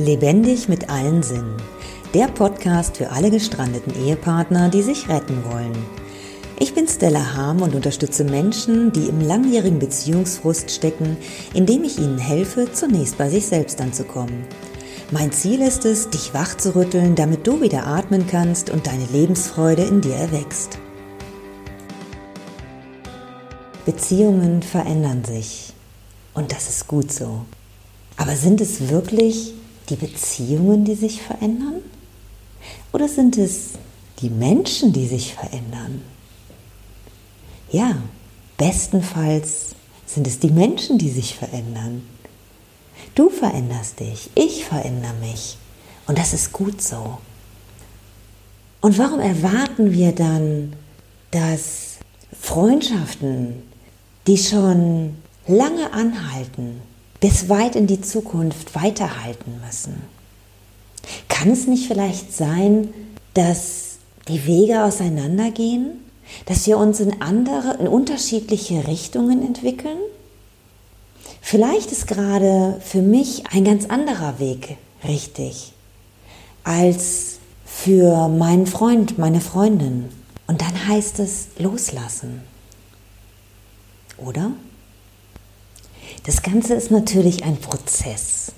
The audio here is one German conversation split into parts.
Lebendig mit allen Sinnen. Der Podcast für alle gestrandeten Ehepartner, die sich retten wollen. Ich bin Stella Harm und unterstütze Menschen, die im langjährigen Beziehungsfrust stecken, indem ich ihnen helfe, zunächst bei sich selbst anzukommen. Mein Ziel ist es, dich wach zu rütteln, damit du wieder atmen kannst und deine Lebensfreude in dir erwächst. Beziehungen verändern sich. Und das ist gut so. Aber sind es wirklich die Beziehungen, die sich verändern? Oder sind es die Menschen, die sich verändern? Ja, bestenfalls sind es die Menschen, die sich verändern. Du veränderst dich, ich verändere mich. Und das ist gut so. Und warum erwarten wir dann, dass Freundschaften, die schon lange anhalten, bis weit in die Zukunft weiterhalten müssen. Kann es nicht vielleicht sein, dass die Wege auseinandergehen, dass wir uns in andere, in unterschiedliche Richtungen entwickeln? Vielleicht ist gerade für mich ein ganz anderer Weg richtig als für meinen Freund, meine Freundin. Und dann heißt es loslassen. Oder? Das Ganze ist natürlich ein Prozess.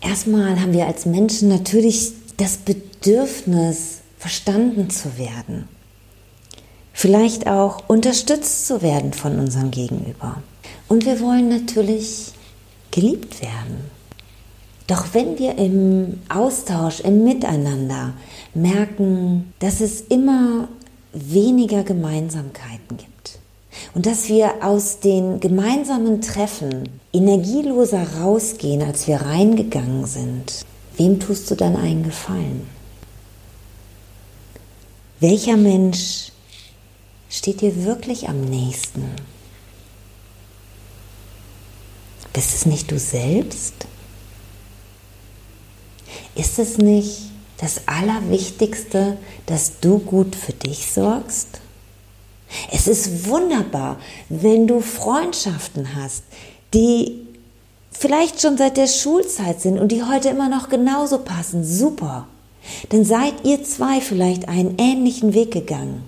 Erstmal haben wir als Menschen natürlich das Bedürfnis, verstanden zu werden. Vielleicht auch unterstützt zu werden von unserem Gegenüber. Und wir wollen natürlich geliebt werden. Doch wenn wir im Austausch, im Miteinander merken, dass es immer weniger Gemeinsamkeiten gibt, und dass wir aus den gemeinsamen Treffen energieloser rausgehen, als wir reingegangen sind. Wem tust du dann einen Gefallen? Welcher Mensch steht dir wirklich am nächsten? Bist es nicht du selbst? Ist es nicht das Allerwichtigste, dass du gut für dich sorgst? Es ist wunderbar, wenn du Freundschaften hast, die vielleicht schon seit der Schulzeit sind und die heute immer noch genauso passen. Super. Dann seid ihr zwei vielleicht einen ähnlichen Weg gegangen.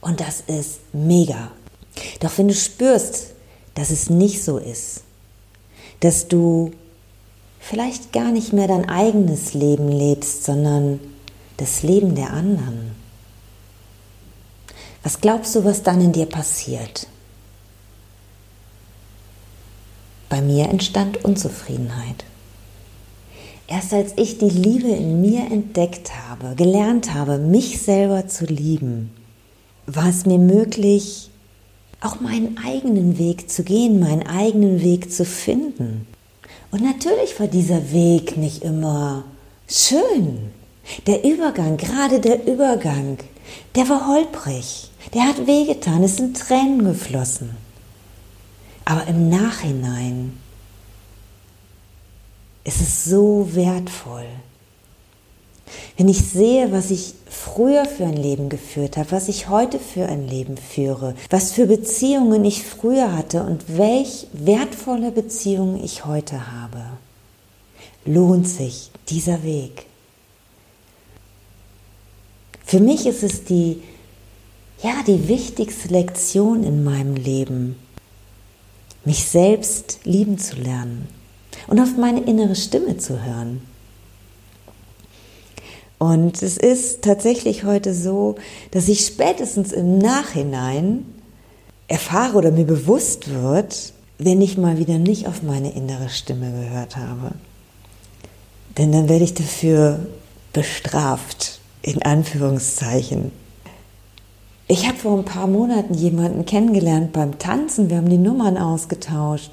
Und das ist mega. Doch wenn du spürst, dass es nicht so ist, dass du vielleicht gar nicht mehr dein eigenes Leben lebst, sondern das Leben der anderen, was glaubst du, was dann in dir passiert? Bei mir entstand Unzufriedenheit. Erst als ich die Liebe in mir entdeckt habe, gelernt habe, mich selber zu lieben, war es mir möglich, auch meinen eigenen Weg zu gehen, meinen eigenen Weg zu finden. Und natürlich war dieser Weg nicht immer schön. Der Übergang, gerade der Übergang, der war holprig. Der hat wehgetan, es sind Tränen geflossen. Aber im Nachhinein ist es so wertvoll. Wenn ich sehe, was ich früher für ein Leben geführt habe, was ich heute für ein Leben führe, was für Beziehungen ich früher hatte und welch wertvolle Beziehungen ich heute habe, lohnt sich dieser Weg. Für mich ist es die ja, die wichtigste Lektion in meinem Leben, mich selbst lieben zu lernen und auf meine innere Stimme zu hören. Und es ist tatsächlich heute so, dass ich spätestens im Nachhinein erfahre oder mir bewusst wird, wenn ich mal wieder nicht auf meine innere Stimme gehört habe. Denn dann werde ich dafür bestraft, in Anführungszeichen. Ich habe vor ein paar Monaten jemanden kennengelernt beim Tanzen. Wir haben die Nummern ausgetauscht.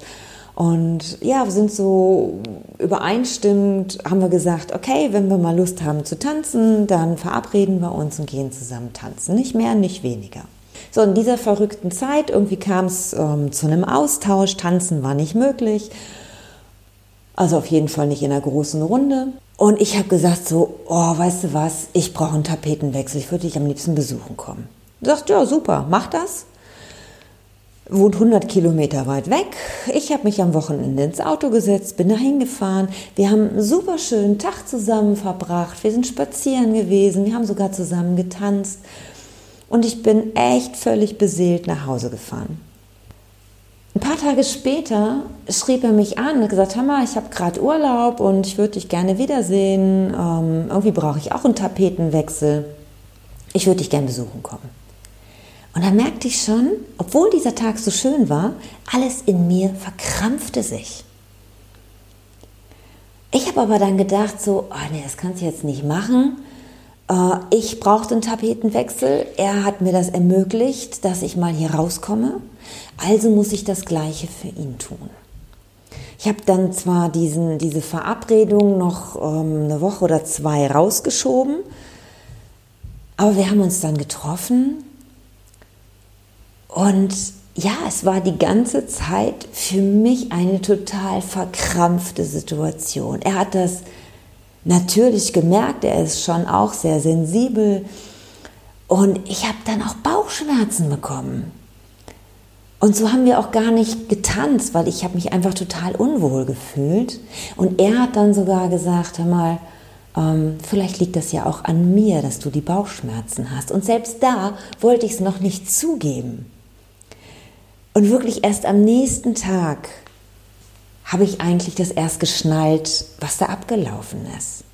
Und ja, wir sind so übereinstimmend, haben wir gesagt, okay, wenn wir mal Lust haben zu tanzen, dann verabreden wir uns und gehen zusammen tanzen. Nicht mehr, nicht weniger. So, in dieser verrückten Zeit, irgendwie kam es ähm, zu einem Austausch, tanzen war nicht möglich. Also auf jeden Fall nicht in einer großen Runde. Und ich habe gesagt so, oh, weißt du was, ich brauche einen Tapetenwechsel, ich würde dich am liebsten besuchen kommen. Sagt, ja, super, mach das. wohnt 100 Kilometer weit weg. Ich habe mich am Wochenende ins Auto gesetzt, bin dahin gefahren. Wir haben einen super schönen Tag zusammen verbracht. Wir sind spazieren gewesen. Wir haben sogar zusammen getanzt. Und ich bin echt völlig beseelt nach Hause gefahren. Ein paar Tage später schrieb er mich an und gesagt, Hammer, ich habe gerade Urlaub und ich würde dich gerne wiedersehen. Ähm, irgendwie brauche ich auch einen Tapetenwechsel. Ich würde dich gerne besuchen kommen. Und da merkte ich schon, obwohl dieser Tag so schön war, alles in mir verkrampfte sich. Ich habe aber dann gedacht, so, oh nee, das kannst du jetzt nicht machen. Äh, ich brauchte einen Tapetenwechsel. Er hat mir das ermöglicht, dass ich mal hier rauskomme. Also muss ich das Gleiche für ihn tun. Ich habe dann zwar diesen, diese Verabredung noch ähm, eine Woche oder zwei rausgeschoben, aber wir haben uns dann getroffen und ja, es war die ganze Zeit für mich eine total verkrampfte Situation. Er hat das natürlich gemerkt, er ist schon auch sehr sensibel. Und ich habe dann auch Bauchschmerzen bekommen. Und so haben wir auch gar nicht getanzt, weil ich habe mich einfach total unwohl gefühlt. Und er hat dann sogar gesagt, hör mal, ähm, vielleicht liegt das ja auch an mir, dass du die Bauchschmerzen hast. Und selbst da wollte ich es noch nicht zugeben. Und wirklich erst am nächsten Tag habe ich eigentlich das erst geschnallt, was da abgelaufen ist.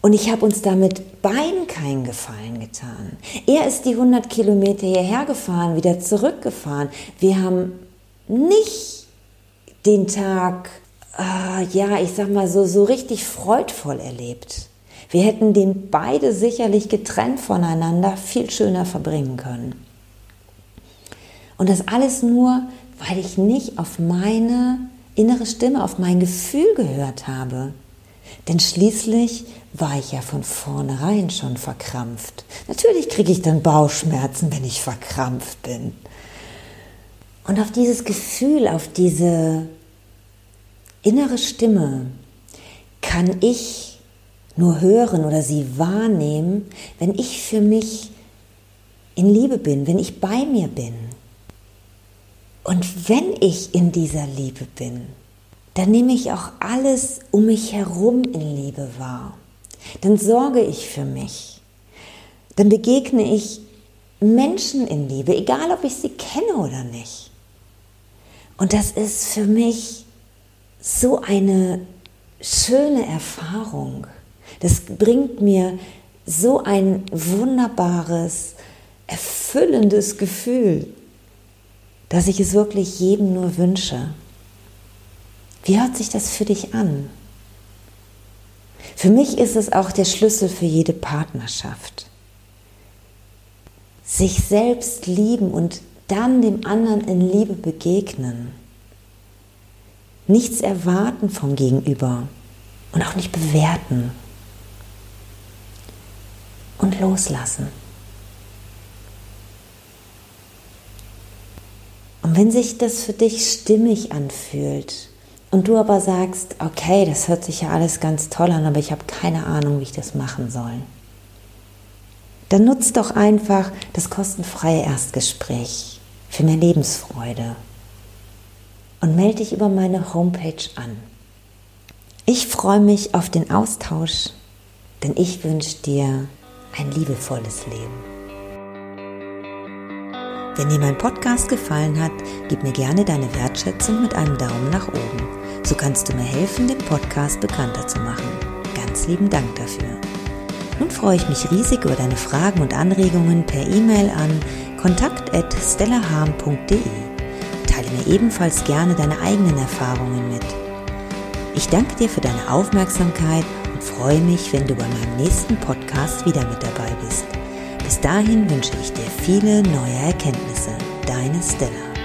Und ich habe uns damit beiden keinen Gefallen getan. Er ist die 100 Kilometer hierher gefahren, wieder zurückgefahren. Wir haben nicht den Tag, äh, ja, ich sag mal so, so richtig freudvoll erlebt. Wir hätten den beide sicherlich getrennt voneinander viel schöner verbringen können. Und das alles nur, weil ich nicht auf meine innere Stimme, auf mein Gefühl gehört habe. Denn schließlich war ich ja von vornherein schon verkrampft. Natürlich kriege ich dann Bauchschmerzen, wenn ich verkrampft bin. Und auf dieses Gefühl, auf diese innere Stimme kann ich nur hören oder sie wahrnehmen, wenn ich für mich in Liebe bin, wenn ich bei mir bin. Und wenn ich in dieser Liebe bin, dann nehme ich auch alles um mich herum in Liebe wahr. Dann sorge ich für mich. Dann begegne ich Menschen in Liebe, egal ob ich sie kenne oder nicht. Und das ist für mich so eine schöne Erfahrung. Das bringt mir so ein wunderbares, erfüllendes Gefühl, dass ich es wirklich jedem nur wünsche. Wie hört sich das für dich an? Für mich ist es auch der Schlüssel für jede Partnerschaft. Sich selbst lieben und dann dem anderen in Liebe begegnen. Nichts erwarten vom Gegenüber und auch nicht bewerten. Und loslassen. Und wenn sich das für dich stimmig anfühlt, und du aber sagst, okay, das hört sich ja alles ganz toll an, aber ich habe keine Ahnung, wie ich das machen soll. Dann nutzt doch einfach das kostenfreie Erstgespräch für mehr Lebensfreude und melde dich über meine Homepage an. Ich freue mich auf den Austausch, denn ich wünsche dir ein liebevolles Leben. Wenn dir mein Podcast gefallen hat, gib mir gerne deine Wertschätzung mit einem Daumen nach oben. So kannst du mir helfen, den Podcast bekannter zu machen. Ganz lieben Dank dafür. Nun freue ich mich riesig über deine Fragen und Anregungen per E-Mail an kontakt.stellaharm.de. Teile mir ebenfalls gerne deine eigenen Erfahrungen mit. Ich danke dir für deine Aufmerksamkeit und freue mich, wenn du bei meinem nächsten Podcast wieder mit dabei bist. Bis dahin wünsche ich dir viele neue Erkenntnisse. Deine Stella.